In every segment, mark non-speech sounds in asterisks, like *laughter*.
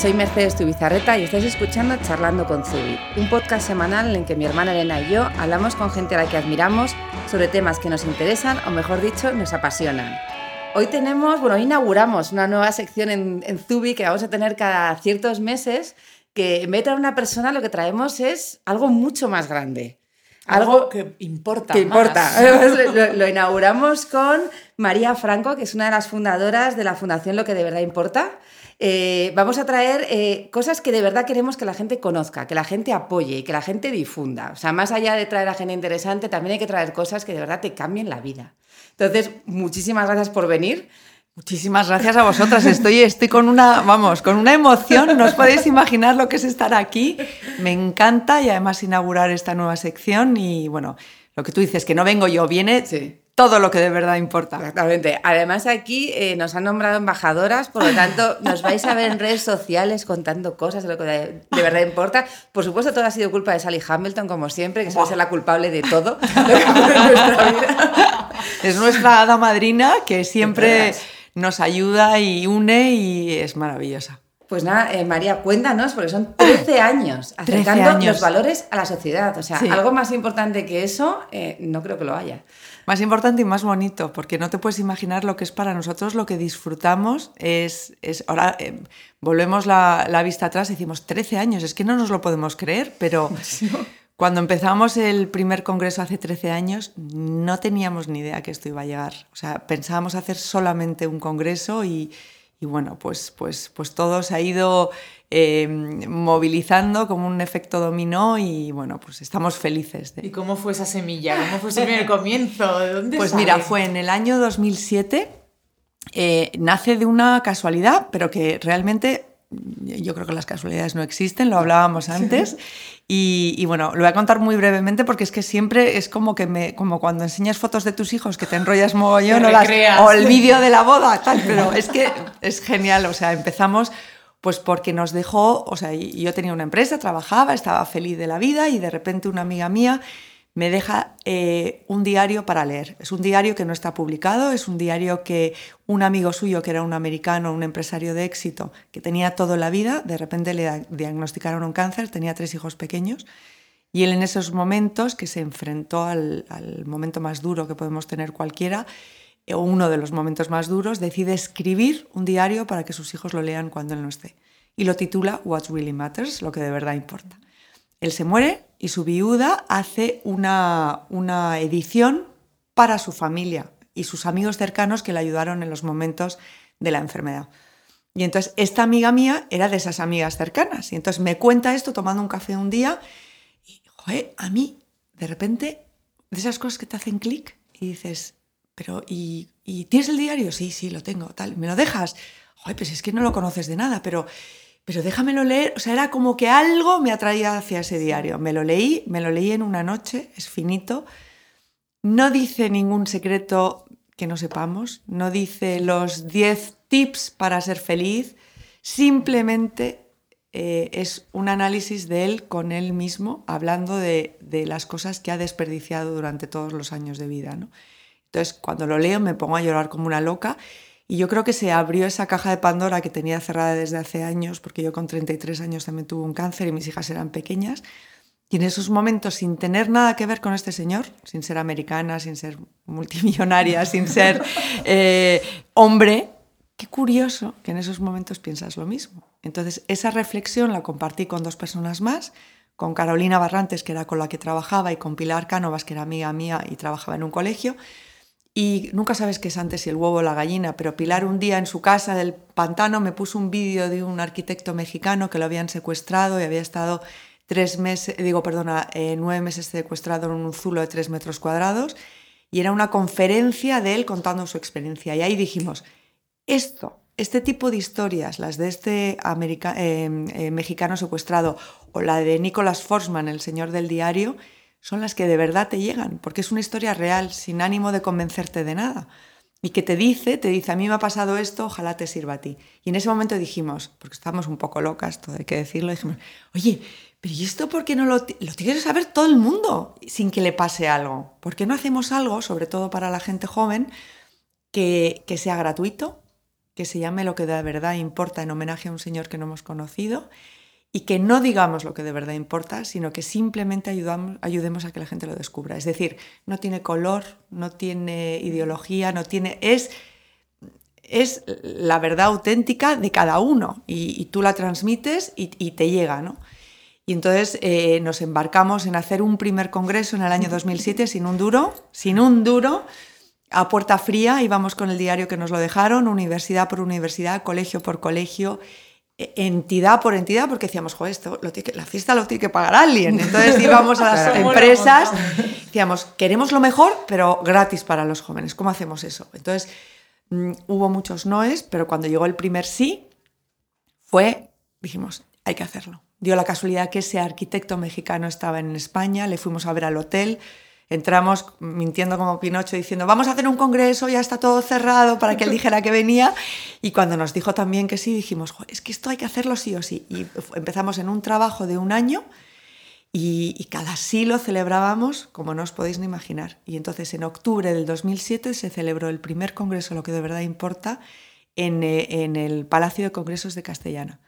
soy Mercedes Tubizarreta y estáis escuchando Charlando con Zubi, un podcast semanal en que mi hermana Elena y yo hablamos con gente a la que admiramos sobre temas que nos interesan o mejor dicho, nos apasionan. Hoy tenemos, bueno, hoy inauguramos una nueva sección en, en Zubi que vamos a tener cada ciertos meses, que en vez de traer una persona lo que traemos es algo mucho más grande. Algo, que importa. Que importa. *laughs* lo, lo, inauguramos con María Franco, que es una de las fundadoras de la Fundación Lo que de verdad importa. Eh, vamos a traer eh, cosas que de verdad queremos que la gente conozca, que la gente apoye y que la gente difunda. O sea, más allá de traer a gente interesante, también hay que traer cosas que de verdad te cambien la vida. Entonces, muchísimas gracias por venir. Muchísimas gracias a vosotras. Estoy, estoy con una, vamos, con una emoción. No os podéis imaginar lo que es estar aquí. Me encanta y además inaugurar esta nueva sección. Y bueno, lo que tú dices, que no vengo yo, viene sí todo lo que de verdad importa. Exactamente. Además aquí eh, nos han nombrado embajadoras, por lo tanto *laughs* nos vais a ver en redes sociales contando cosas de lo que de, verdad importa. Por supuesto todo ha sido culpa de Sally Hamilton, como siempre, que suele ser la culpable de todo. Es nuestra hada madrina que siempre nos ayuda y une y es maravillosa. Pues nada, eh, María, cuéntanos, porque son 13 años acercando los valores a la sociedad. O sea, algo más importante que eso, eh, no creo que lo haya. Más importante y más bonito, porque no te puedes imaginar lo que es para nosotros, lo que disfrutamos. Es, es ahora eh, volvemos la, la, vista atrás y decimos 13 años, es que no nos lo podemos creer, pero *laughs* cuando empezamos el primer congreso hace 13 años no teníamos ni idea que esto iba a llegar. O sea, pensábamos hacer solamente un congreso y, y bueno, pues, pues, pues todo se ha ido Em, movilizando como un efecto dominó y bueno, pues estamos felices. ¿Y cómo fue esa semilla? ¿Cómo fue ese primer *laughs* comienzo? ¿De dónde pues mira, fue en el año 2007, eh, nace de una casualidad, pero que realmente yo creo que las casualidades no existen, lo hablábamos antes. Y, bueno, lo voy a contar muy brevemente porque es que siempre es como que me, como cuando enseñas fotos de tus hijos que te enrollas mogollón o, o el vídeo de la boda, tal, pero *laughs* es que es genial. O sea, empezamos pues porque nos dejó, o sea, yo tenía una empresa, trabajaba, estaba feliz de la vida y de repente una amiga mía me deja eh, un diario para leer. Es un diario que no está publicado, es un diario que un amigo suyo, que era un americano, un empresario de éxito, que tenía toda la vida, de repente le diagnosticaron un cáncer, tenía tres hijos pequeños, y él en esos momentos, que se enfrentó al momento más duro que podemos tener cualquiera, uno de los momentos más duros, decide escribir un diario para que sus hijos lo lean cuando él no esté. Y lo titula What Really Matters, lo que de verdad importa. Él se muere y su viuda hace una, una edición para su familia y sus amigos cercanos que le ayudaron en los momentos de la enfermedad. Y entonces esta amiga mía era de esas amigas cercanas. Y entonces me cuenta esto tomando un café un día y, a mí, de repente, de esas cosas que te hacen clic y dices, pero ¿y, tienes el diario? Sí, sí, lo tengo, tal. ¿Me lo dejas? Ay, pues es que no lo conoces de nada, pero, pero déjamelo leer. O sea, era como que algo me atraía hacia ese diario. Me lo leí, me lo leí en una noche, es finito. No dice ningún secreto que no sepamos, no dice los 10 tips para ser feliz, simplemente eh, es un análisis de él con él mismo, hablando de, de, las cosas que ha desperdiciado durante todos los años de vida. ¿no? Entonces, cuando lo leo me pongo a llorar como una loca y yo creo que se abrió esa caja de Pandora que tenía cerrada desde hace años, porque yo con 33 años también tuve un cáncer y mis hijas eran pequeñas. Y en esos momentos, sin tener nada que ver con este señor, sin ser americana, sin ser multimillonaria, sin ser *laughs* eh, hombre, qué curioso que en esos momentos piensas lo mismo. Entonces, esa reflexión la compartí con dos personas más, con Carolina Barrantes, que era con la que trabajaba, y con Pilar Cánovas, que era amiga mía y trabajaba en un colegio. Y nunca sabes qué es antes si el huevo o la gallina, pero Pilar un día en su casa del pantano me puso un vídeo de un arquitecto mexicano que lo habían secuestrado y había estado tres meses, digo, perdona, eh, nueve meses secuestrado en un zulo de tres metros cuadrados. Y era una conferencia de él contando su experiencia. Y ahí dijimos, esto, este tipo de historias, las de este eh, eh, mexicano secuestrado o la de Nicholas Forsman, el señor del diario, son las que de verdad te llegan, porque es una historia real, sin ánimo de convencerte de nada. Y que te dice, te dice, a mí me ha pasado esto, ojalá te sirva a ti. Y en ese momento dijimos, porque estábamos un poco locas, todo hay que decirlo, dijimos, oye, pero ¿y esto por qué no lo, lo tiene que saber todo el mundo sin que le pase algo? ¿Por qué no hacemos algo, sobre todo para la gente joven, que, que sea gratuito, que se llame Lo que de verdad importa en homenaje a un señor que no hemos conocido y que no digamos lo que de verdad importa, sino que simplemente ayudemos a que la gente lo descubra. Es decir, no tiene color, no tiene ideología, no tiene... Es, es la verdad auténtica de cada uno y, tú la transmites y, te llega, ¿no? Y entonces eh, nos embarcamos en hacer un primer congreso en el año 2007 sin un duro, sin un duro, a puerta fría, íbamos con el diario que nos lo dejaron, universidad por universidad, colegio por colegio, entidad por entidad, porque decíamos, joder, esto la fiesta lo tiene que pagar alguien. Entonces íbamos a las empresas, decíamos, queremos lo mejor, pero gratis para los jóvenes. ¿Cómo hacemos eso? Entonces mm, hubo muchos noes, pero cuando llegó el primer sí, fue, dijimos, hay que hacerlo. Dio la casualidad que ese arquitecto mexicano estaba en España, le fuimos a ver al hotel, entramos mintiendo como Pinocho diciendo, vamos a hacer un congreso, ya está todo cerrado para que él dijera que venía. Y cuando nos dijo también que sí, dijimos, es que esto hay que hacerlo sí o sí. Y empezamos en un trabajo de un año y, cada sí lo celebrábamos como no os podéis ni imaginar. Y entonces en octubre del 2007 se celebró el primer congreso, lo que de verdad importa, en, eh, en el Palacio de Congresos de Castellana.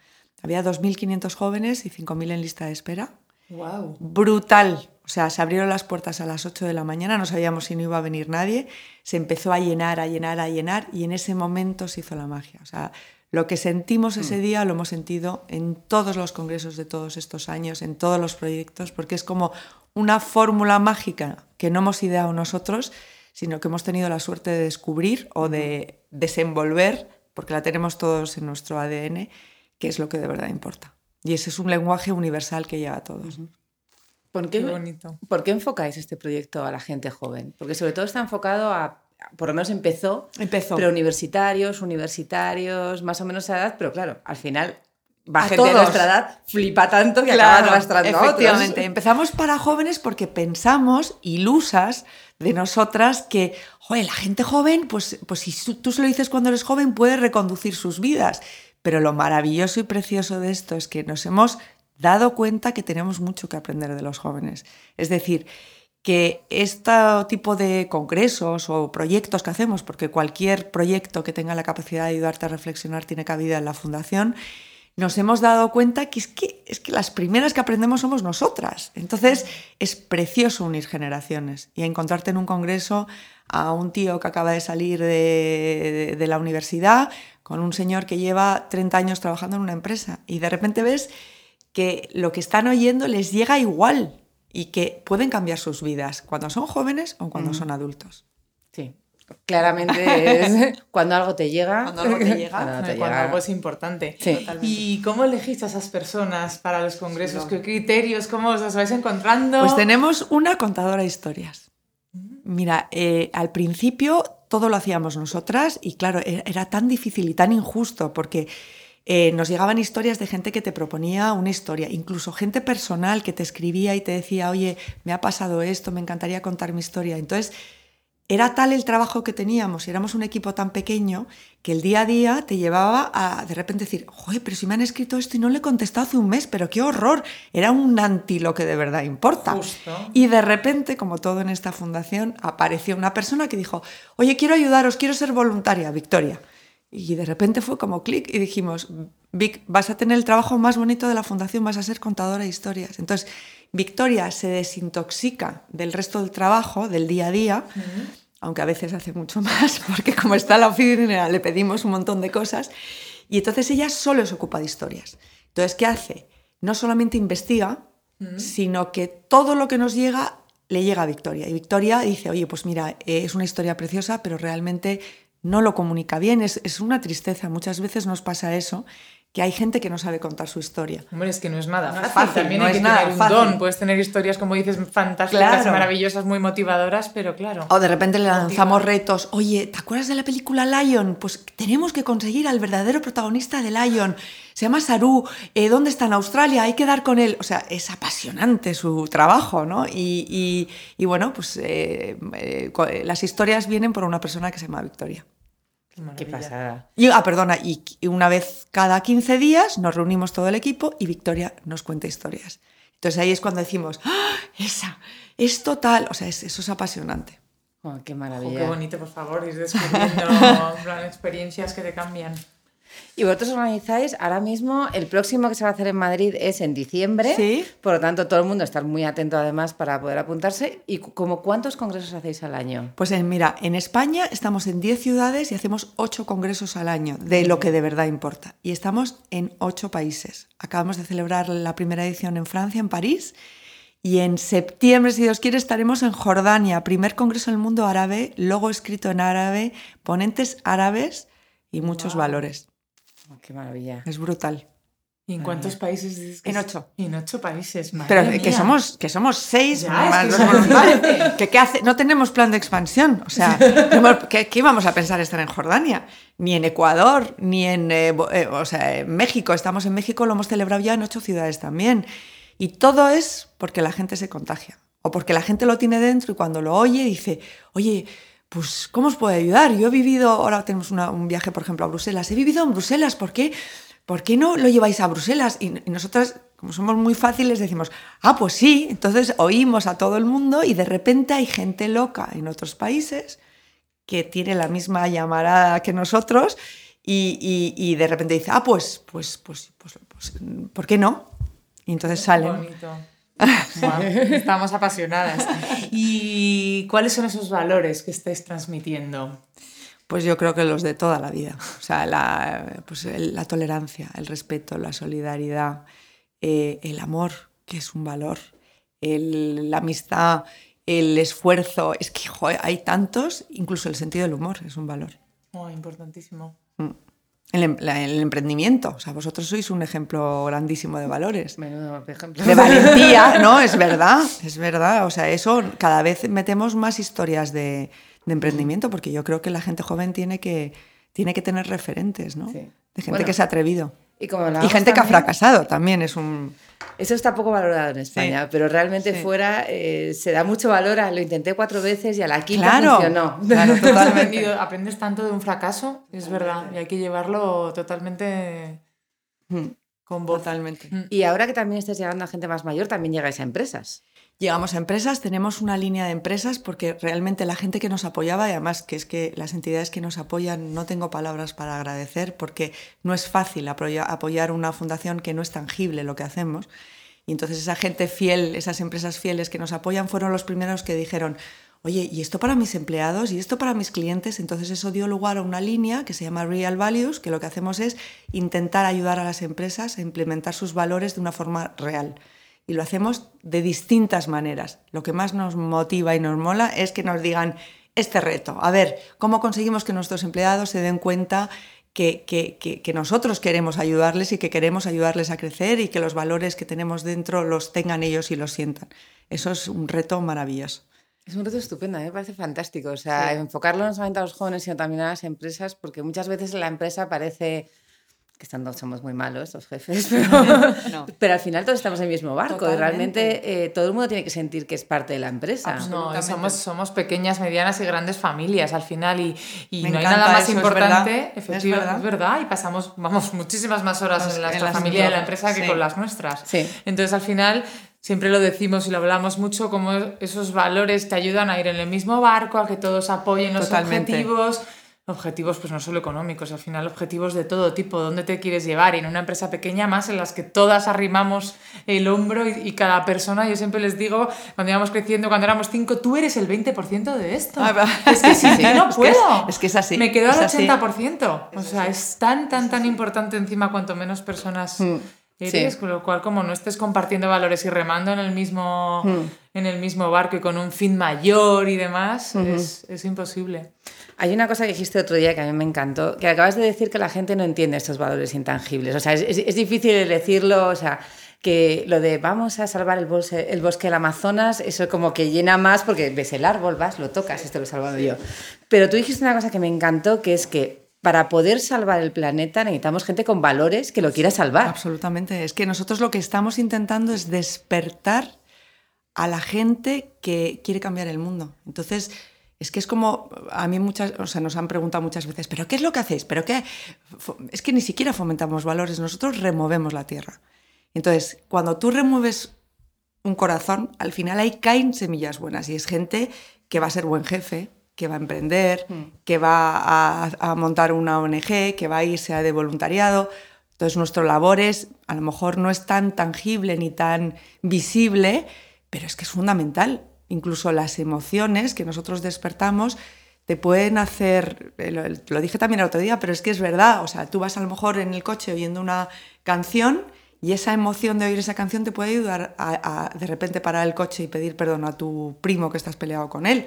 Había 2.500 jóvenes y 5.000 en lista de espera. Wow. Brutal. O sea, se abrieron las puertas a las 8 de la mañana, no sabíamos si no iba a venir nadie, se empezó a llenar, a llenar, a llenar y en ese momento se hizo la magia. O sea, lo que sentimos ese mm. día lo hemos sentido en todos los congresos de todos estos años, en todos los proyectos, porque es como una fórmula mágica que no hemos ideado nosotros, sino que hemos tenido la suerte de descubrir o de desenvolver, porque la tenemos todos en nuestro ADN, que es lo que de verdad importa. Y ese es un lenguaje universal que llega a todos. ¿Por qué, bonito. ¿Por qué enfocáis este proyecto a la gente joven? Porque sobre todo está enfocado a, por lo menos empezó, empezó. pero universitarios, universitarios, más o menos a edad, pero claro, al final va a gente de nuestra edad, flipa tanto que claro, acaba arrastrando efectivamente. Empezamos para jóvenes porque pensamos, ilusas de nosotras, que, joder, la gente joven, pues, pues si tú se lo dices cuando eres joven, puede reconducir sus vidas. Pero lo maravilloso y precioso de esto es que nos hemos dado cuenta que tenemos mucho que aprender de los jóvenes. Es decir, que este tipo de congresos o proyectos que hacemos, porque cualquier proyecto que tenga la capacidad de ayudarte a reflexionar tiene cabida en la fundación, nos hemos dado cuenta que es que, es que las primeras que aprendemos somos nosotras. Entonces es precioso unir generaciones y encontrarte en un congreso a un tío que acaba de salir de, de la universidad con un señor que lleva 30 años trabajando en una empresa y de repente ves que lo que están oyendo les llega igual y que pueden cambiar sus vidas cuando son jóvenes o cuando mm. son adultos. Sí, claramente es *laughs* cuando algo te llega. Cuando algo te llega. cuando, algo es importante. ¿Y cómo elegís a esas personas para los congresos? ¿Qué criterios? ¿Cómo os vais encontrando? Pues tenemos una contadora de historias. Mira, eh, al principio todo lo hacíamos nosotras y claro, e-, era tan difícil y tan injusto porque eh, nos llegaban historias de gente que te proponía una historia, incluso gente personal que te escribía y te decía, oye, me ha pasado esto, me encantaría contar mi historia. Entonces, era tal el trabajo que teníamos y éramos un equipo tan pequeño que el día a día te llevaba a de repente decir, oye, pero si me han escrito esto y no le he contestado hace un mes, pero qué horror, era un anti lo que de verdad importa. Y de repente, como todo en esta fundación, apareció una persona que dijo, oye, quiero ayudaros, quiero ser voluntaria, Victoria. Y de repente fue como clic y dijimos, Vic, vas a tener el trabajo más bonito de la fundación, vas a ser contadora de historias. Entonces, Victoria se desintoxica del resto del trabajo, del día a día, aunque a veces hace mucho *laughs* más, porque como está la oficina le pedimos un montón de cosas, y entonces ella solo se ocupa de historias. Entonces, ¿qué hace? No solamente investiga, sino que todo lo que nos llega le llega a Victoria. Y Victoria dice, oye, pues mira, es una historia preciosa, pero realmente no lo comunica bien. Es, es, una tristeza. Muchas veces nos pasa eso, que hay gente que no sabe contar su historia. Hombre, es que no es nada fácil. También hay que tener un don. Puedes tener historias, como dices, fantásticas maravillosas, muy motivadoras, pero claro. O de repente le lanzamos retos. Oye, ¿te acuerdas de la película Lion? Pues tenemos que conseguir al verdadero protagonista de Lion. Se llama Saru. Eh, ¿Dónde está? En Australia. Hay que dar con él. O sea, es apasionante su trabajo, ¿no? Y, bueno, pues eh, eh, las historias vienen por una persona que se llama Victoria. Qué, pasada. Y, ah, perdona, y, una vez cada 15 días nos reunimos todo el equipo y Victoria nos cuenta historias. Entonces ahí es cuando decimos, ¡Ah, esa, es total, o sea, eso es apasionante. Oh, qué maravilla. qué bonito, por favor, ir *laughs* descubriendo experiencias que te cambian. Y vosotros organizáis ahora mismo, el próximo que se va a hacer en Madrid es en diciembre. Sí. Por lo tanto, todo el mundo está muy atento además para poder apuntarse. ¿Y como cuántos congresos hacéis al año? Pues en, mira, en España estamos en 10 ciudades y hacemos 8 congresos al año, de lo que de verdad importa. Y estamos en 8 países. Acabamos de celebrar la primera edición en Francia, en París. Y en septiembre, si Dios quiere, estaremos en Jordania, primer congreso en el mundo árabe, logo escrito en árabe, ponentes árabes y muchos valores. Oh, qué maravilla. Es brutal. ¿Y en cuántos países dices En ocho. En ocho países, madre Pero mía. que somos, que somos seis Ya, más es los que voluntarios. *laughs* que, ¿qué hace? No tenemos plan de expansión. O sea, *laughs* ¿qué, qué íbamos a pensar estar en Jordania? Ni en Ecuador, ni en, eh, eh, o sea, en México. Estamos en México, lo hemos celebrado ya en ocho ciudades también. Y todo es porque la gente se contagia. O porque la gente lo tiene dentro y cuando lo oye dice, oye, pues, ¿cómo os puedo ayudar? Yo he vivido, ahora tenemos una- un viaje, por ejemplo, a Bruselas. He vivido en Bruselas, ¿por qué? ¿Por qué no lo lleváis a Bruselas? Y, y nosotras, como somos muy fáciles, decimos, ah, pues sí. Entonces oímos a todo el mundo y de repente hay gente loca en otros países que tiene la misma llamarada que nosotros y, y- y de repente dice, ah, pues, pues, pues, pues, pues, ¿por qué no? Y entonces salen. Bonito. *laughs* Estamos apasionadas. ¿Y cuáles son esos valores que estáis transmitiendo? Pues yo creo que los de toda la vida. O sea, la, pues el- la tolerancia, el respeto, la solidaridad, eh, el amor, que es un valor, el- la amistad, el esfuerzo. Es que hay tantos, incluso el sentido del humor es un valor. Oh, importantísimo. El, em- la- el emprendimiento. O sea, vosotros sois un ejemplo grandísimo de valores. Menudo ejemplo. De valentía, *laughs* ¿no? Es verdad, es verdad. O sea, eso cada vez metemos más historias de, de emprendimiento porque yo creo que la gente joven tiene que, tiene que tener referentes, ¿no? Sí. De gente Bueno, que se ha atrevido. Y, como Y hablábamos gente que ha fracasado también es un... Eso está poco valorado en España, pero realmente Sí. fuera eh, se da mucho valor a lo intenté cuatro veces y a la quinta Claro, funcionó. *laughs* claro, *laughs* totalmente. aprendes tanto de un fracaso, es verdad, y hay que llevarlo totalmente con voz. Totalmente. Y ahora que también estás llegando a gente más mayor, también llegáis a empresas. Llegamos a empresas, tenemos una línea de empresas porque realmente la gente que nos apoyaba, y además que es que las entidades que nos apoyan, no tengo palabras para agradecer porque no es fácil apoya- apoyar una fundación que no es tangible lo que hacemos. Y entonces esa gente fiel, esas empresas fieles que nos apoyan fueron los primeros que dijeron, oye, ¿y esto para mis empleados? ¿Y esto para mis clientes? Entonces eso dio lugar a una línea que se llama Real Values, que lo que hacemos es intentar ayudar a las empresas a implementar sus valores de una forma real y lo hacemos de distintas maneras. Lo que más nos motiva y nos mola es que nos digan este reto. A ver, ¿cómo conseguimos que nuestros empleados se den cuenta que, que- que- que nosotros queremos ayudarles y que queremos ayudarles a crecer y que los valores que tenemos dentro los tengan ellos y los sientan? Eso es un reto maravilloso. Es un reto estupendo, me parece fantástico. O sea, enfocarlo no solamente a los jóvenes, sino también a las empresas, porque muchas veces la empresa parece que estando somos muy malos los jefes, *laughs* pero, No. pero al final todos estamos en el mismo barco y realmente eh, todo el mundo tiene que sentir que es parte de la empresa. No, somos, somos pequeñas, medianas y grandes familias al final y, y no hay nada más eso, es importante, verdad. efectivamente, Es es verdad. y pasamos, vamos, muchísimas más horas Pues en en nuestra las familia y en la empresa que con las nuestras. Sí. Entonces al final siempre lo decimos y lo hablamos mucho, como esos valores te ayudan a ir en el mismo barco, a que todos apoyen los Totalmente. objetivos. Objetivos, pues no solo económicos, al final objetivos de todo tipo, dónde te quieres llevar. Y en una empresa pequeña más en las que todas arrimamos el hombro y, y cada persona, yo siempre les digo, cuando íbamos creciendo, cuando éramos cinco, tú eres el 20% de esto. Ah, es que Sí, no *laughs* es que es- puedo. es que es así, Me quedo al así. 80%. O sea, es tan, tan, tan importante encima cuanto menos personas eres, sí. con lo cual como no estés compartiendo valores y remando en el mismo, en el mismo barco y con un fin mayor y demás, es, es imposible. Hay una cosa que dijiste otro día que a mí me encantó, que acabas de decir que la gente no entiende estos valores intangibles. O sea, es, es- es difícil decirlo, o sea, que lo de vamos a salvar el, bolse- el bosque del Amazonas, eso como que llena más porque ves el árbol, vas, lo tocas, esto lo he salvado yo. Pero tú dijiste una cosa que me encantó, que es que para poder salvar el planeta necesitamos gente con valores que lo quiera salvar. Absolutamente. Es que nosotros lo que estamos intentando es despertar a la gente que quiere cambiar el mundo. Entonces, es que es como, a mí muchas, o sea, nos han preguntado muchas veces, ¿pero qué es lo que hacéis? ¿Pero qué? Es que ni siquiera fomentamos valores, nosotros removemos la tierra. Entonces, cuando tú remueves un corazón, al final ahí caen semillas buenas y es gente que va a ser buen jefe, que va a emprender, mm. que va a, a, montar una ONG, que va a irse a de voluntariado. Entonces nuestro labor es, a lo mejor no es tan tangible ni tan visible, pero es que es fundamental. Incluso las emociones que nosotros despertamos te pueden hacer, eh, lo, dije también el otro día, pero es que es verdad, o sea, tú vas a lo mejor en el coche oyendo una canción y esa emoción de oír esa canción te puede ayudar a, de repente parar el coche y pedir perdón a tu primo que estás peleado con él.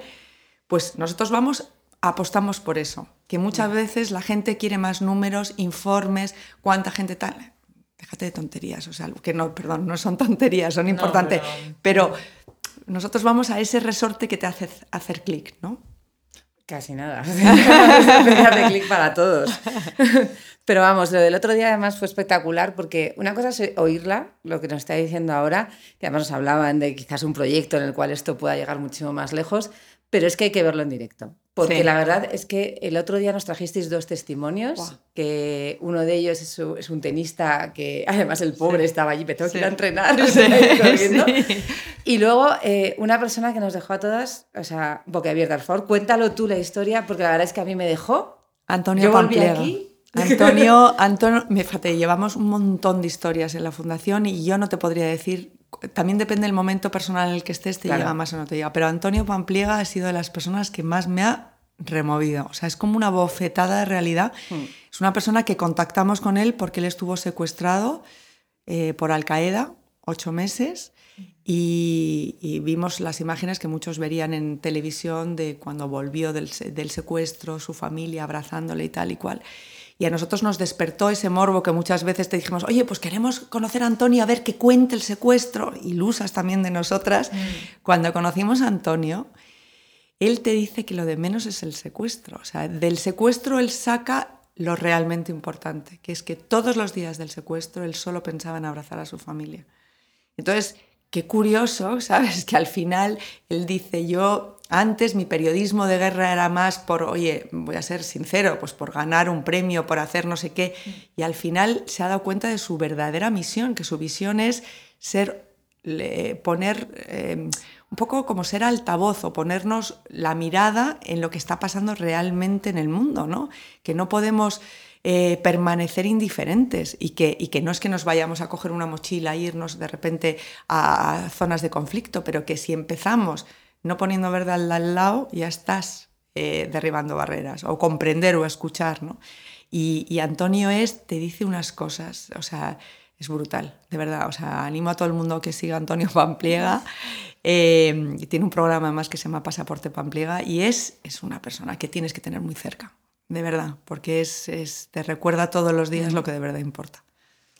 Pues nosotros vamos, apostamos por eso, que muchas veces la gente quiere más números, informes, cuánta gente tal. Déjate de tonterías, o sea, que no, perdón, no son tonterías, son importantes, pero... pero nosotros vamos a ese resorte que te hace hacer clic, ¿no? Casi nada. *laughs* de *laughs* clic para todos. *laughs* Pero vamos, lo del otro día además fue espectacular porque una cosa es oírla, lo que nos está diciendo ahora, que además nos hablaban de quizás un proyecto en el cual esto pueda llegar muchísimo más lejos, pero es que hay que verlo en directo. Porque la verdad es que el otro día nos trajisteis dos testimonios, que uno de ellos es, un tenista que *laughs* además el pobre estaba allí, pero tengo que ir a entrenar, *laughs* Y luego eh, una persona que nos dejó a todas, o sea, boquiabierta, por favor, cuéntalo tú la historia, porque la verdad es que a mí me dejó. Antonio Yo volví aquí. Antonio, *laughs* Antonio, fíjate, llevamos un montón de historias en la fundación y yo no te podría decir también depende del momento personal en el que estés, te llega más o no te llega. Pero Antonio Pampliega ha sido de las personas que más me ha removido. O sea, es como una bofetada de realidad. Mm. Es una persona que contactamos con él porque él estuvo secuestrado eh, por Al Qaeda ocho meses y, vimos las imágenes que muchos verían en televisión de cuando volvió del, del secuestro, su familia abrazándole y tal y cual. Y a nosotros nos despertó ese morbo que muchas veces te dijimos, oye, pues queremos conocer a Antonio, a ver qué cuente el secuestro, ilusas también de nosotras. Mm. Cuando conocimos a Antonio, él te dice que lo de menos es el secuestro. O sea, del secuestro él saca lo realmente importante, que es que todos los días del secuestro él solo pensaba en abrazar a su familia. Entonces, qué curioso, *laughs* ¿sabes? Que al final él dice, yo antes mi periodismo de guerra era más por, oye, voy a ser sincero, pues por ganar un premio, por hacer no sé qué, y al final se ha dado cuenta de su verdadera misión, que su visión es ser, poner... Eh, un poco como ser altavoz o ponernos la mirada en lo que está pasando realmente en el mundo, ¿no? Que no podemos eh, permanecer indiferentes y que, y que no es que nos vayamos a coger una mochila e irnos de repente a, zonas de conflicto, pero que si empezamos no poniendo verdad al lado, ya estás eh, derribando barreras o comprender o escuchar, ¿no? Y, Antonio es, te dice unas cosas, o sea, es brutal, de verdad. O sea, animo a todo el mundo que siga Antonio Pampliega. Eh, tiene un programa más que se llama Pasaporte Pampliega y es, es una persona que tienes que tener muy cerca de verdad, porque es, es, te recuerda todos los días lo que de verdad importa.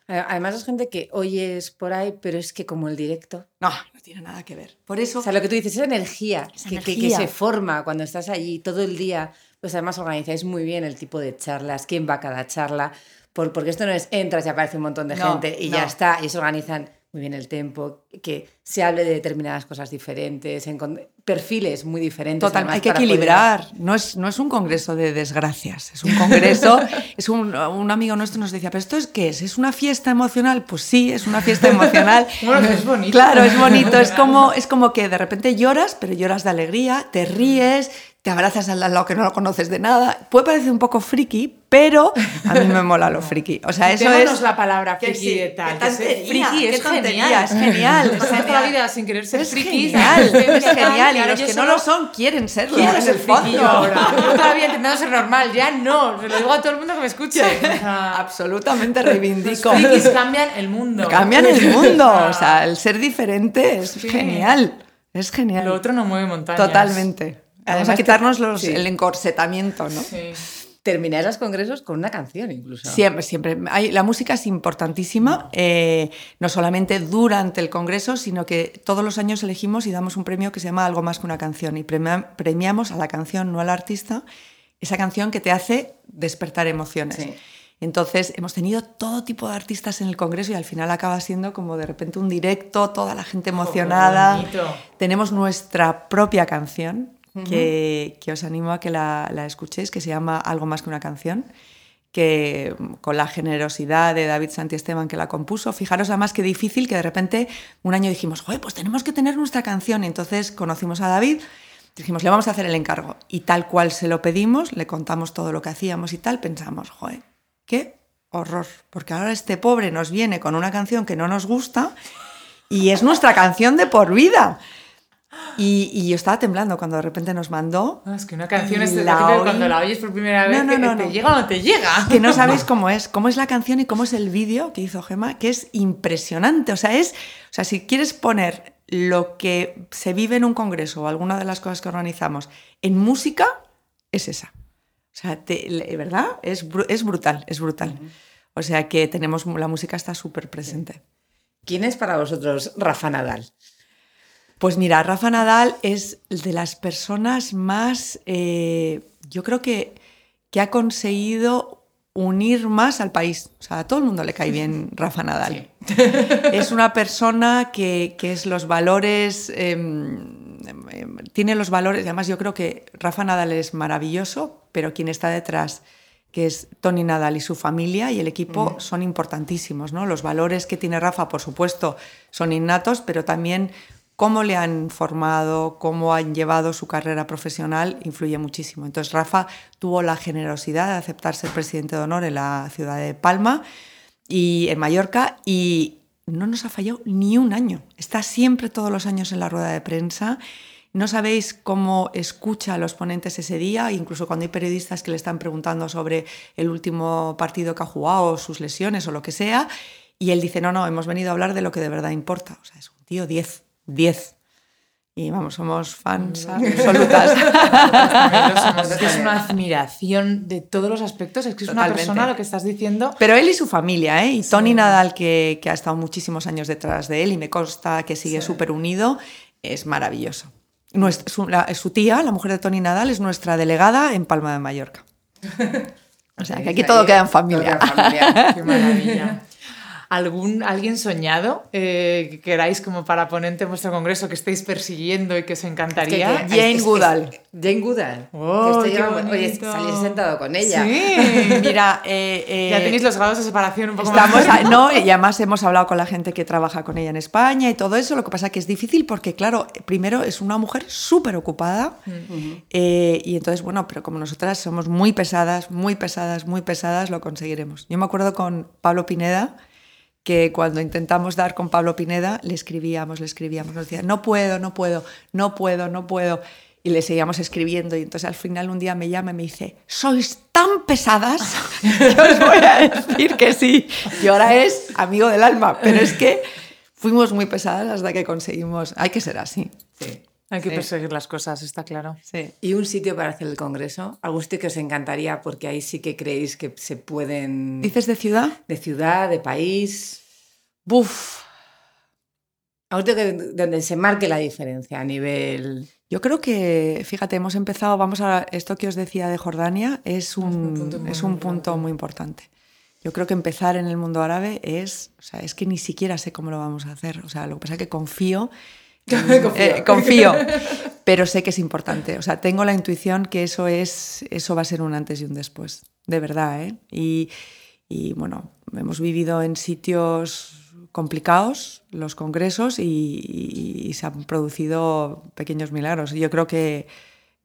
Además es gente que oyes por ahí, pero es que como el directo... No, no tiene nada que ver. Por eso... O sea, lo que tú dices, esa energía, que, que, se forma cuando estás allí todo el día, pues además organizáis muy bien el tipo de charlas, quién va a cada charla, por, porque esto no es entras y aparece un montón de gente y ya está, y se organizan muy bien el tiempo, que se hable de determinadas cosas diferentes, en perfiles muy diferentes. Total, hay que equilibrar. No, es, no es un congreso de desgracias, es un congreso. *laughs* es un, un, amigo nuestro nos decía, ¿pero esto es qué es? ¿Es una fiesta emocional? Pues sí, es una fiesta emocional. *laughs* bueno, es bonito. Claro, es bonito. Es como, es como que de repente lloras, pero lloras de alegría, te ríes, te abrazas al lado que no lo conoces de nada. Puede parecer un poco friki, pero a mí me mola lo friki. O sea, eso es... la palabra friki de tal. friki es genial. Es genial. Es toda la vida sin querer ser es friki. Genial, es genial. Y los que no lo son quieren serlo. Quieren ser friki ahora. Yo *laughs* todavía intentando ser normal. Ya no. Se lo digo a todo el mundo que me escuche. Absolutamente reivindico. Los frikis cambian el mundo. Cambian el mundo. O sea, *laughs* el ser diferente es genial. Es genial. Lo otro no mueve montañas. Totalmente. Vamos a quitarnos los, el encorsetamiento, ¿no? Sí. Terminar los congresos con una canción incluso. Siempre, siempre. Hay, la música es importantísima, eh, no solamente durante el congreso, sino que todos los años elegimos y damos un premio que se llama Algo más que una canción y premiamos a la canción, no al artista, esa canción que te hace despertar emociones. Entonces, hemos tenido todo tipo de artistas en el Congreso y al final acaba siendo como de repente un directo, toda la gente emocionada. Tenemos nuestra propia canción, que, os animo a que la, escuchéis, que se llama Algo más que una canción que con la generosidad de David Santiesteban que la compuso, fijaros además qué difícil que de repente un año dijimos, Oye, pues tenemos que tener nuestra canción, y entonces conocimos a David dijimos, le vamos a hacer el encargo. Y tal cual se lo pedimos, le contamos todo lo que hacíamos y tal, pensamos, joder, qué horror, porque ahora este pobre nos viene con una canción que no nos gusta y es nuestra canción de por vida. Y, yo estaba temblando cuando de repente nos mandó. es que una canción es la cuando la oyes por primera vez, no, no, ¿te llega o no te llega? Que no *laughs* sabéis cómo es, cómo es la canción y cómo es el vídeo que hizo Gema, que es impresionante. O sea, es, o sea, si quieres poner lo que se vive en un congreso o alguna de las cosas que organizamos en música, es esa. O sea, ¿verdad? Es, es brutal, es brutal. O sea que tenemos, la música está súper presente. ¿Quién es para vosotros Rafa Nadal? Pues mira, Rafa Nadal es de las personas más, eh, yo creo que, que ha conseguido unir más al país. O sea, a todo el mundo le cae bien *laughs* Rafa Nadal. *laughs* Es una persona que, que es los valores, em, em, tiene los valores, además yo creo que Rafa Nadal es maravilloso, pero quien está detrás que es Tony Nadal y su familia y el equipo son importantísimos. ¿no? Los valores que tiene Rafa, por supuesto, son innatos, pero también cómo le han formado, cómo han llevado su carrera profesional, influye muchísimo. Entonces Rafa tuvo la generosidad de aceptar ser presidente de honor en la ciudad de Palma y en Mallorca y no nos ha fallado ni un año. Está siempre todos los años en la rueda de prensa. No sabéis cómo escucha a los ponentes ese día, incluso cuando hay periodistas que le están preguntando sobre el último partido que ha jugado, sus lesiones o lo que sea, y él dice, no, no, hemos venido a hablar de lo que de verdad importa. O sea, es un tío 10. 10. Y vamos, somos fans absolutas. *laughs* es una admiración de todos los aspectos. Es que es una persona lo que estás diciendo. Pero él y su familia, ¿eh? Y Tony Nadal, que, que, ha estado muchísimos años detrás de él y me consta que sigue súper unido, es maravilloso. su, su, tía, la mujer de Tony Nadal, es nuestra delegada en Palma de Mallorca. *laughs* O sea, que aquí todo queda en familia. *laughs* Qué maravilla algún, alguien soñado eh, que queráis como para ponente en vuestro congreso que estéis persiguiendo y que os encantaría? Jane Goodall. Jane Goodall. Oh, oye, salís sentado con ella. Sí. *laughs* Mira, eh, eh, ya tenéis los grados de separación un poco estamos más. no, y además hemos hablado con la gente que trabaja con ella en España y todo eso. Lo que pasa que es difícil porque, claro, primero es una mujer súper ocupada y entonces, bueno, pero como nosotras somos muy pesadas, muy pesadas, muy pesadas, lo conseguiremos. Yo me acuerdo con Pablo Pineda que cuando intentamos dar con Pablo Pineda, le escribíamos, le escribíamos, nos decía, no puedo, no puedo, no puedo, no puedo. Y le seguíamos escribiendo y entonces al final un día me llama y me dice, sois tan pesadas *laughs* que os voy a decir que sí. Y ahora es amigo del alma, pero es que fuimos muy pesadas hasta que conseguimos, hay que ser así. Sí. Hay que perseguir las cosas, está claro. Sí. ¿Y un sitio para hacer el congreso? ¿Algún sitio que os encantaría porque ahí sí que creéis que se pueden... ¿Dices de ciudad? De ciudad, de país. Buf. Algún sitio donde se marque la diferencia a nivel... Yo creo que, fíjate, hemos empezado, vamos a esto que os decía de Jordania, es un, es un punto, muy, importante. Yo creo que empezar en el mundo árabe es, o sea, es que ni siquiera sé cómo lo vamos a hacer. O sea, lo que pasa es que confío *laughs* eh, confío. pero sé que es importante. O sea, tengo la intuición que eso, es, eso va a ser un antes y un después, de verdad. ¿eh? Y, bueno, hemos vivido en sitios complicados los congresos y, se han producido pequeños milagros. Yo creo que,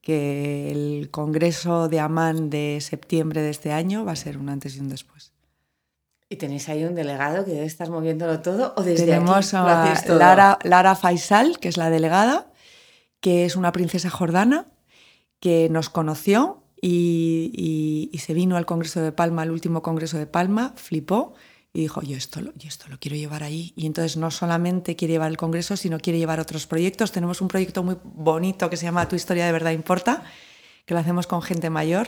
que el congreso de Amán de septiembre de este año va a ser un antes y un después. ¿Y tenéis ahí un delegado que debe estar moviéndolo todo? ¿O desde Tenemos a Lara, Lara Faisal, que es la delegada, que es una princesa jordana, que nos conoció y, se vino al Congreso de Palma, al último Congreso de Palma, flipó y dijo, yo esto, lo, yo esto lo quiero llevar ahí. Y entonces no solamente quiere llevar el Congreso, sino quiere llevar otros proyectos. Tenemos un proyecto muy bonito que se llama Tu historia de verdad importa, que lo hacemos con gente mayor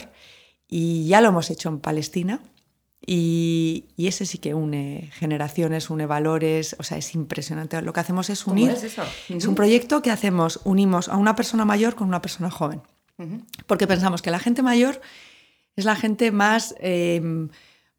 y ya lo hemos hecho en Palestina y, ese sí que une generaciones, une valores, o sea, es impresionante. Lo que hacemos es unir. es, eso? es un proyecto que hacemos, unimos a una persona mayor con una persona joven. Porque pensamos que la gente mayor es la gente más, em,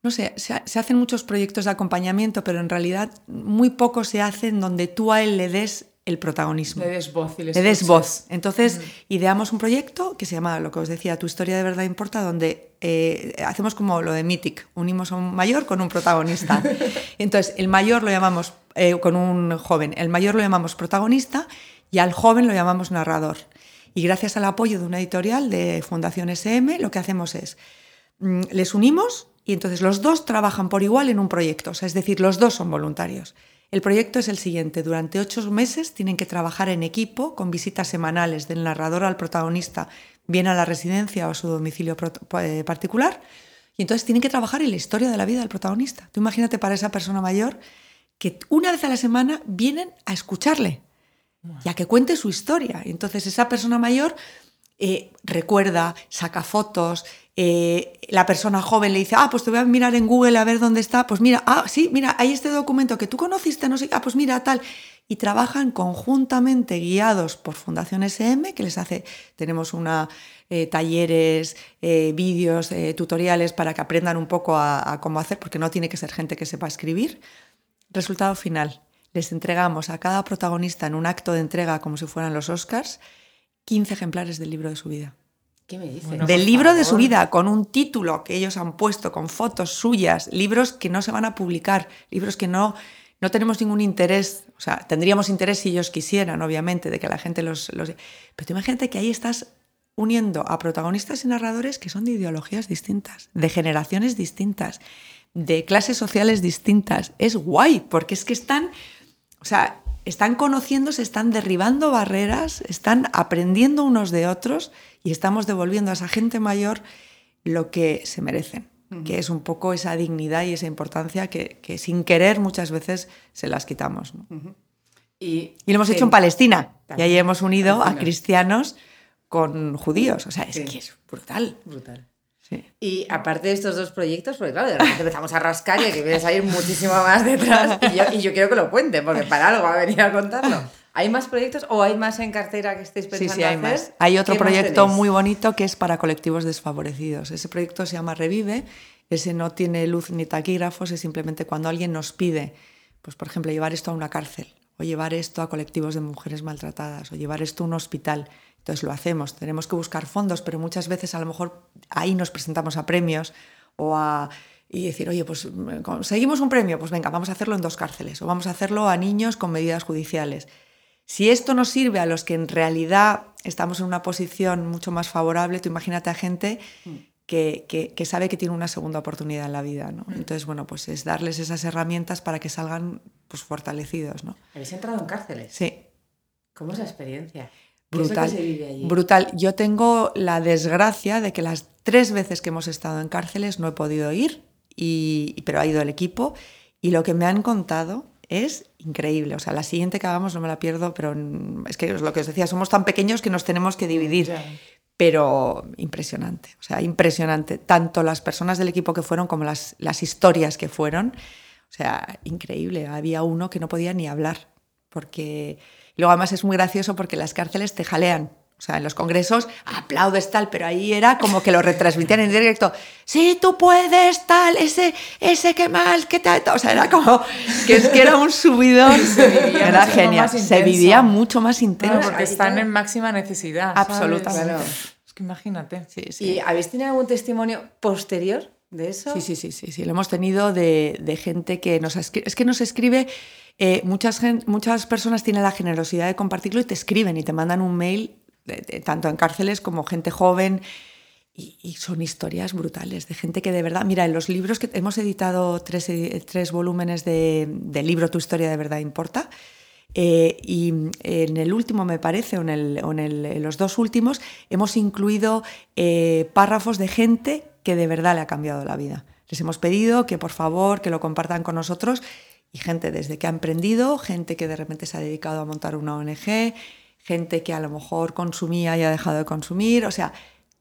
no sé, se, se, hacen muchos proyectos de acompañamiento, pero en realidad muy poco se hacen donde tú a él le des el protagonismo. Le des voz. le des voz. Entonces, ideamos un proyecto que se llama, lo que os decía, Tu historia de verdad importa, donde eh, hacemos como lo de Mythic, unimos a un mayor con un protagonista. *laughs* Entonces, el mayor lo llamamos, eh, con un joven, el mayor lo llamamos protagonista y al joven lo llamamos narrador. Y gracias al apoyo de una editorial de Fundación SM, lo que hacemos es, mm, les unimos y entonces los dos trabajan por igual en un proyecto, o sea, es decir, los dos son voluntarios. El proyecto es el siguiente, durante ocho meses tienen que trabajar en equipo con visitas semanales del narrador al protagonista, bien a la residencia o a su domicilio eh, particular, y entonces tienen que trabajar en la historia de la vida del protagonista. Tú imagínate para esa persona mayor que una vez a la semana vienen a escucharle y a que cuente su historia. Entonces esa persona mayor eh, recuerda, saca fotos, eh, la persona joven le dice, ah, pues te voy a mirar en Google a ver dónde está, pues mira, ah, sí, mira, hay este documento que tú conociste, no sé, ah, pues mira, tal. Y trabajan conjuntamente guiados por Fundación SM, que les hace, tenemos una, eh, talleres, vídeos, tutoriales para que aprendan un poco a cómo hacer, porque no tiene que ser gente que sepa escribir. Resultado final, les entregamos a cada protagonista en un acto de entrega como si fueran los Oscars 15 ejemplares del libro de su vida. ¿Qué me dices? del libro de su vida, con un título que ellos han puesto, con fotos suyas, libros que no se van a publicar, libros que no, no tenemos ningún interés, o sea, tendríamos interés si ellos quisieran, obviamente, de que la gente los... los... Pero tú imagínate que ahí estás uniendo a protagonistas y narradores que son de ideologías distintas, de generaciones distintas, de clases sociales distintas. Es guay, porque es que están, o sea, están conociéndose, están derribando barreras, están aprendiendo unos de otros y estamos devolviendo a esa gente mayor lo que se merecen, que es un poco esa dignidad y esa importancia que, sin querer muchas veces se las quitamos. y, lo hemos hecho en Palestina y ahí hemos unido a cristianos con judíos. O sea, es que es brutal. Brutal. Y aparte de estos dos proyectos, porque claro, de repente empezamos a rascar y que vienes a ir muchísimo más detrás. Y yo, quiero que lo cuente, porque para algo va a venir a contarlo. ¿Hay más proyectos o hay más en cartera que estéis pensando Sí, sí, hay más. Hay otro proyecto muy bonito que es para colectivos desfavorecidos. Ese proyecto se llama Revive. Ese no tiene luz ni taquígrafos, es simplemente cuando alguien nos pide, pues por ejemplo, llevar esto a una cárcel, o llevar esto a colectivos de mujeres maltratadas, o llevar esto a un hospital entonces lo hacemos, tenemos que buscar fondos, pero muchas veces a lo mejor ahí nos presentamos a premios o a, y decir, oye, pues conseguimos un premio, pues venga, vamos a hacerlo en dos cárceles o vamos a hacerlo a niños con medidas judiciales. Si esto nos sirve a los que en realidad estamos en una posición mucho más favorable, tú imagínate a gente que, que, sabe que tiene una segunda oportunidad en la vida. ¿no? Mm. Entonces, bueno, pues es darles esas herramientas para que salgan pues, fortalecidos. ¿no? ¿Habéis entrado en cárceles? Sí. ¿Cómo es la experiencia? Brutal. Brutal. Yo tengo la desgracia de que las tres veces que hemos estado en cárceles no he podido ir, y, pero ha ido el equipo y lo que me han contado es increíble. O sea, la siguiente que hagamos no me la pierdo, pero es que es lo que os decía, somos tan pequeños que nos tenemos que dividir. Pero impresionante, o sea, impresionante. Tanto las personas del equipo que fueron como las, las historias que fueron. O sea, increíble. Había uno que no podía ni hablar porque luego además es muy gracioso porque las cárceles te jalean. O sea, en los congresos aplaudes tal, pero ahí era como que lo retransmitían en directo. Sí, tú puedes, tal, ese, ese que mal, que tal. O sea, era como que es que era un subidón. *laughs* era genial. Se vivía mucho más intenso. porque están en máxima necesidad. Absolutamente. Es que imagínate. Sí, sí. ¿Y habéis tenido algún testimonio posterior de eso? Sí, sí, sí, sí, sí. Lo hemos tenido de, de gente que nos escribe. Es que nos escribe eh, muchas, muchas personas tienen la generosidad de compartirlo y te escriben y te mandan un mail, tanto en cárceles como gente joven. Y, son historias brutales de gente que de verdad, mira, en los libros que hemos editado tres, tres volúmenes del libro Tu historia de verdad importa, eh, y en el último, me parece, o en, el, en, los dos últimos, hemos incluido eh, párrafos de gente que de verdad le ha cambiado la vida. Les hemos pedido que por favor que lo compartan con nosotros y gente desde que ha emprendido, gente que de repente se ha dedicado a montar una ONG, gente que a lo mejor consumía y ha dejado de consumir, o sea,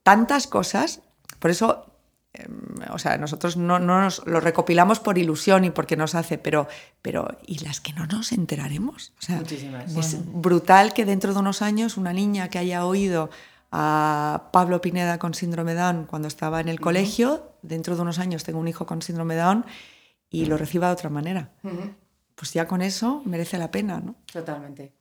tantas cosas. Por eso, em, o sea, nosotros no, nos lo recopilamos por ilusión y porque nos hace, pero, pero ¿y las que no nos enteraremos? O sea, es brutal que dentro de unos años una niña que haya oído a Pablo Pineda con síndrome Down cuando estaba en el colegio, dentro de unos años tengo un hijo con síndrome Down y lo reciba de otra manera. Pues ya con eso merece la pena, ¿no? Totalmente.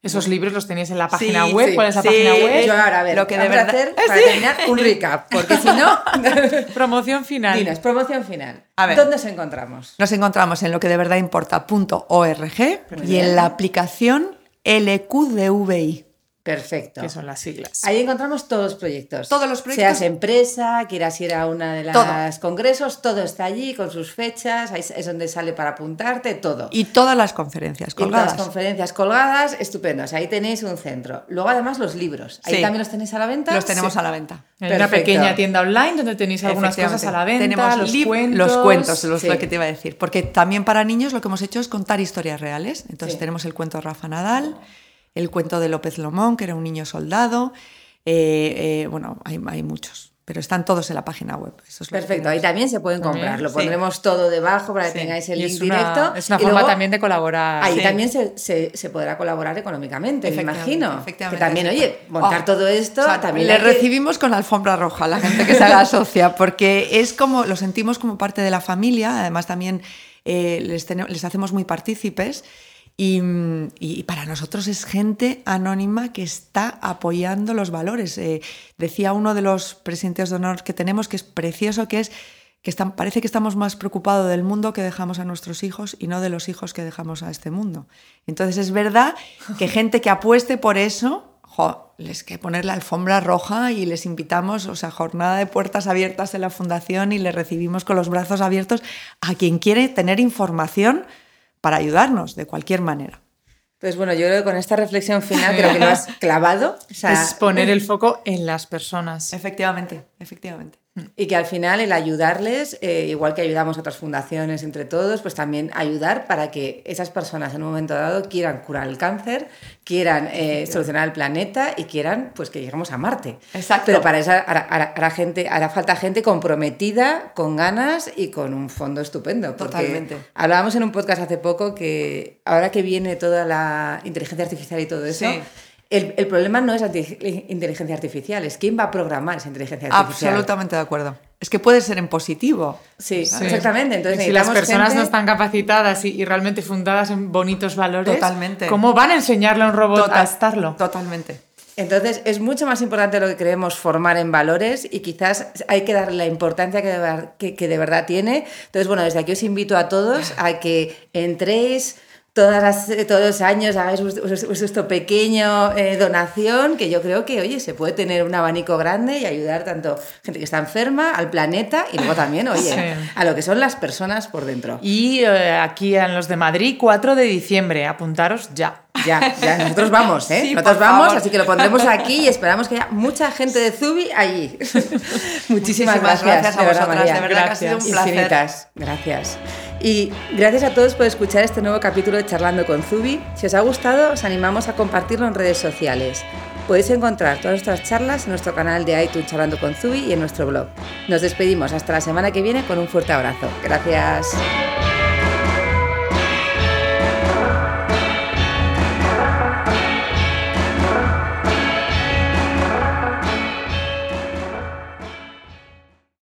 ¿Esos libros los tenéis en la página web? ¿Cuál es la página web? Yo ahora a ver, lo que debe hacer *laughs* para terminar un recap, porque si no... *laughs* promoción final. Dinos, promoción final. A ver, ¿Dónde nos encontramos? Nos encontramos en lo que de verdad importa.org y en la aplicación LQDVI. Perfecto. Que son las siglas. Ahí encontramos todos los proyectos. Todos los proyectos. Seas empresa, quieras ir a una de las congresos, todo está allí con sus fechas, ahí es donde sale para apuntarte, todo. Y todas las conferencias colgadas. Y todas las conferencias colgadas, estupendo. O sea, ahí tenéis un centro. Luego, además, los libros. Ahí Sí. también los tenéis a la venta. Los tenemos Sí. a la venta. En una pequeña tienda online donde tenéis algunas cosas a la venta, Tenemos los cuentos. los cuentos, los- Sí. lo que te iba a decir. Porque también para niños lo que hemos hecho es contar historias reales. Entonces tenemos el cuento de Rafa Nadal, el cuento de López Lomón, que era un niño soldado. eh, eh, bueno, hay, hay muchos, pero están todos en la página web. Eso es lo que Perfecto, ahí tenemos. también se pueden También, comprar. Lo sí. pondremos todo debajo para que Sí. tengáis el Y link es una, directo. es una Y forma luego también de colaborar. Ahí Sí. también se, se- se podrá colaborar económicamente, me imagino. efectivamente, que también, oye, montar Oh, todo esto o sea, también le que- recibimos con la alfombra roja a la gente que se haga socia, porque es como, lo sentimos como parte de la familia, además también eh, les, tene- les hacemos muy partícipes. Y, y para nosotros es gente anónima que está apoyando los valores. Eh, decía uno de los presidentes de honor que tenemos que es precioso, que es que están- parece que estamos más preocupados del mundo que dejamos a nuestros hijos y no de los hijos que dejamos a este mundo. Entonces es verdad que *laughs* gente que apueste por eso, jo, les que poner la alfombra roja y les invitamos, o sea, jornada de puertas abiertas en la fundación y les recibimos con los brazos abiertos a quien quiere tener información para ayudarnos de cualquier manera. Pues bueno, yo creo que con esta reflexión final creo que lo has *laughs* clavado. O sea, es poner el foco en las personas. Efectivamente, efectivamente. Y que al final el ayudarles, eh, igual que ayudamos a otras fundaciones entre todos, pues también ayudar para que esas personas en un momento dado quieran curar el cáncer, quieran eh, solucionar el planeta y quieran pues que lleguemos a Marte. Exacto. Pero para eso hará, hará- hará gente, hará falta gente comprometida, con ganas y con un fondo estupendo. Totalmente. Hablábamos en un podcast hace poco que ahora que viene toda la inteligencia artificial y todo eso, Sí. El, el problema no es la inteligencia artificial, es quién va a programar esa inteligencia artificial. Absolutamente de acuerdo. Es que puede ser en positivo. Sí, Sí. exactamente. Entonces si las personas gente- no están capacitadas y, y realmente fundadas en bonitos valores, Totalmente. ¿cómo van a enseñarle a un robot a Total- estarlo? Totalmente. Entonces es mucho más importante lo que creemos formar en valores y quizás hay que darle la importancia que de, que de verdad tiene. Entonces, bueno, desde aquí os invito a todos a que entréis todas las- todos los años, hagáis vuestro, pequeño eh, donación, que yo creo que, oye, se puede tener un abanico grande y ayudar tanto gente que está enferma, al planeta y luego también, *laughs* oye, Sí. a lo que son las personas por dentro. Y eh, aquí en los de Madrid, 4 de diciembre, apuntaros ya. Ya, ya, nosotros vamos, ¿eh? *laughs* Sí, nosotros vamos, favor. así que lo pondremos aquí y esperamos que haya mucha gente de Zubi allí. *laughs* Muchísimas, gracias, gracias a vosotras, María. de verdad que ha sido un Gracias. placer. Infinitas, gracias. Y gracias a todos por escuchar este nuevo capítulo de Charlando con Zubi. Si os ha gustado, os animamos a compartirlo en redes sociales. Podéis encontrar todas nuestras charlas en nuestro canal de iTunes Charlando con Zubi y en nuestro blog. Nos despedimos hasta la semana que viene con un fuerte abrazo. Gracias.